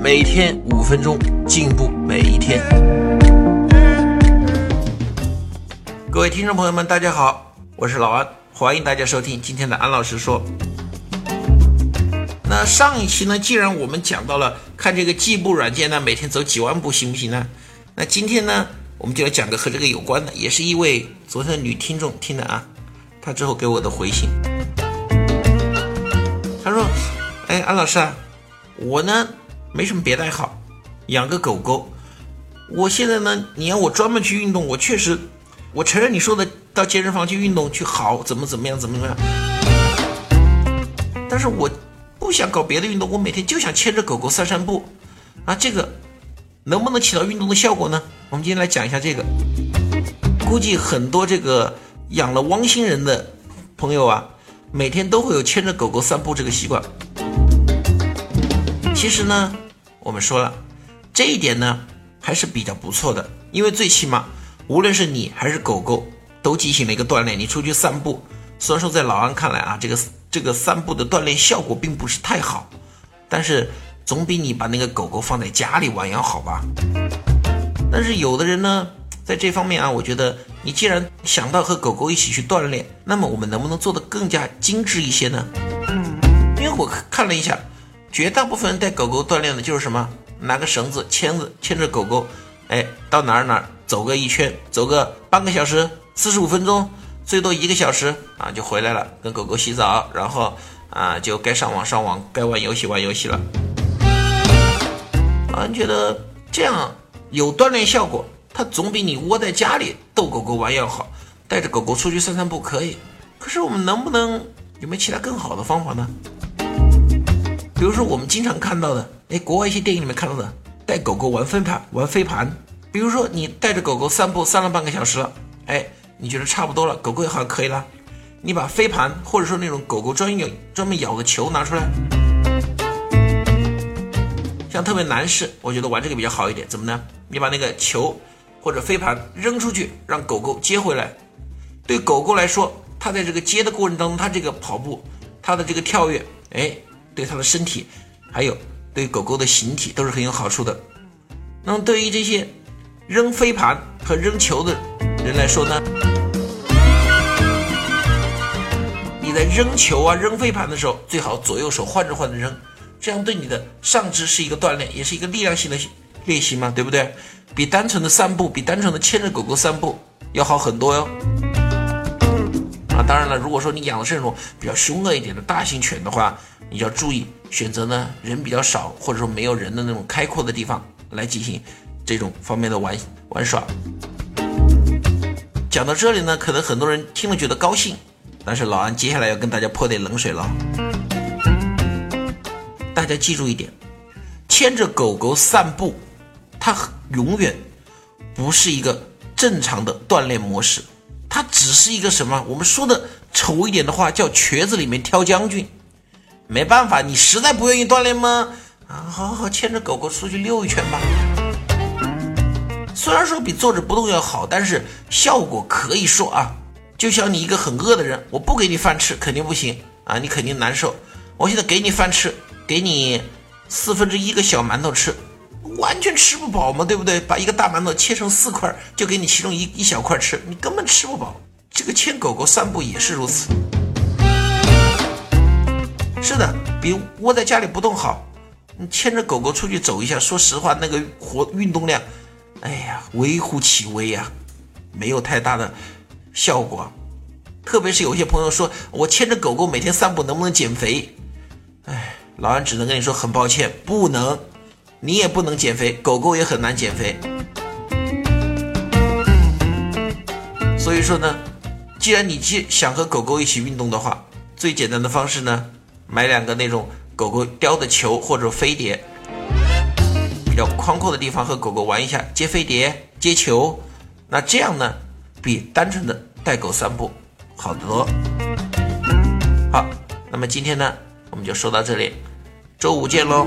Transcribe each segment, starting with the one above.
每天五分钟，进步每一天。各位听众朋友们，大家好，我是老安，欢迎大家收听今天的安老师说。那上一期呢，既然我们讲到了看这个计步软件呢，每天走几万步行不行呢？那今天呢，我们就要讲个和这个有关的，也是一位昨天的女听众听的啊，她之后给我的回信。他说：“哎，安老师啊，我呢没什么别的爱好，养个狗狗。我现在呢，你让我专门去运动，我确实，我承认你说的到健身房去运动去好，怎么怎么样，怎么怎么样。但是我不想搞别的运动，我每天就想牵着狗狗散散步啊，这个能不能起到运动的效果呢？我们今天来讲一下这个。估计很多这个养了汪星人的朋友啊。”每天都会有牵着狗狗散步这个习惯。其实呢，我们说了，这一点呢还是比较不错的，因为最起码，无论是你还是狗狗，都进行了一个锻炼。你出去散步，虽然说在老安看来啊，这个这个散步的锻炼效果并不是太好，但是总比你把那个狗狗放在家里玩要好吧。但是有的人呢。在这方面啊，我觉得你既然想到和狗狗一起去锻炼，那么我们能不能做得更加精致一些呢？因为我看了一下，绝大部分带狗狗锻炼的就是什么，拿个绳子牵着牵着狗狗，哎，到哪儿哪儿走个一圈，走个半个小时、四十五分钟，最多一个小时啊，就回来了，跟狗狗洗澡，然后啊，就该上网上网，该玩游戏玩游戏了。啊，你觉得这样有锻炼效果？它总比你窝在家里逗狗狗玩要好，带着狗狗出去散散步可以。可是我们能不能有没有其他更好的方法呢？比如说我们经常看到的，哎，国外一些电影里面看到的，带狗狗玩飞盘，玩飞盘。比如说你带着狗狗散步，散了半个小时了，哎，你觉得差不多了，狗狗也好像可以了，你把飞盘或者说那种狗狗专用专门咬的球拿出来。像特别男士，我觉得玩这个比较好一点，怎么呢？你把那个球。或者飞盘扔出去，让狗狗接回来。对狗狗来说，它在这个接的过程当中，它这个跑步，它的这个跳跃，哎，对它的身体，还有对狗狗的形体都是很有好处的。那么对于这些扔飞盘和扔球的人来说呢，你在扔球啊、扔飞盘的时候，最好左右手换着换着扔，这样对你的上肢是一个锻炼，也是一个力量性的练习嘛，对不对？比单纯的散步，比单纯的牵着狗狗散步要好很多哟。啊，当然了，如果说你养的是那种比较凶恶一点的大型犬的话，你要注意选择呢人比较少或者说没有人的那种开阔的地方来进行这种方面的玩玩耍。讲到这里呢，可能很多人听了觉得高兴，但是老安接下来要跟大家泼点冷水了。大家记住一点，牵着狗狗散步。它永远不是一个正常的锻炼模式，它只是一个什么？我们说的丑一点的话，叫瘸子里面挑将军。没办法，你实在不愿意锻炼吗？啊，好好好，牵着狗狗出去溜一圈吧。虽然说比坐着不动要好，但是效果可以说啊，就像你一个很饿的人，我不给你饭吃肯定不行啊，你肯定难受。我现在给你饭吃，给你四分之一个小馒头吃。完全吃不饱嘛，对不对？把一个大馒头切成四块，就给你其中一一小块吃，你根本吃不饱。这个牵狗狗散步也是如此。是的，比窝在家里不动好。你牵着狗狗出去走一下，说实话，那个活运动量，哎呀，微乎其微呀，没有太大的效果。特别是有些朋友说我牵着狗狗每天散步能不能减肥？哎，老安只能跟你说，很抱歉，不能。你也不能减肥，狗狗也很难减肥。所以说呢，既然你既想和狗狗一起运动的话，最简单的方式呢，买两个那种狗狗叼的球或者飞碟，比较宽阔的地方和狗狗玩一下，接飞碟、接球，那这样呢，比单纯的带狗散步好得多。好，那么今天呢，我们就说到这里，周五见喽。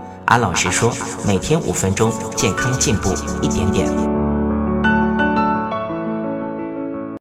安老师说，每天五分钟，健康进步一点点。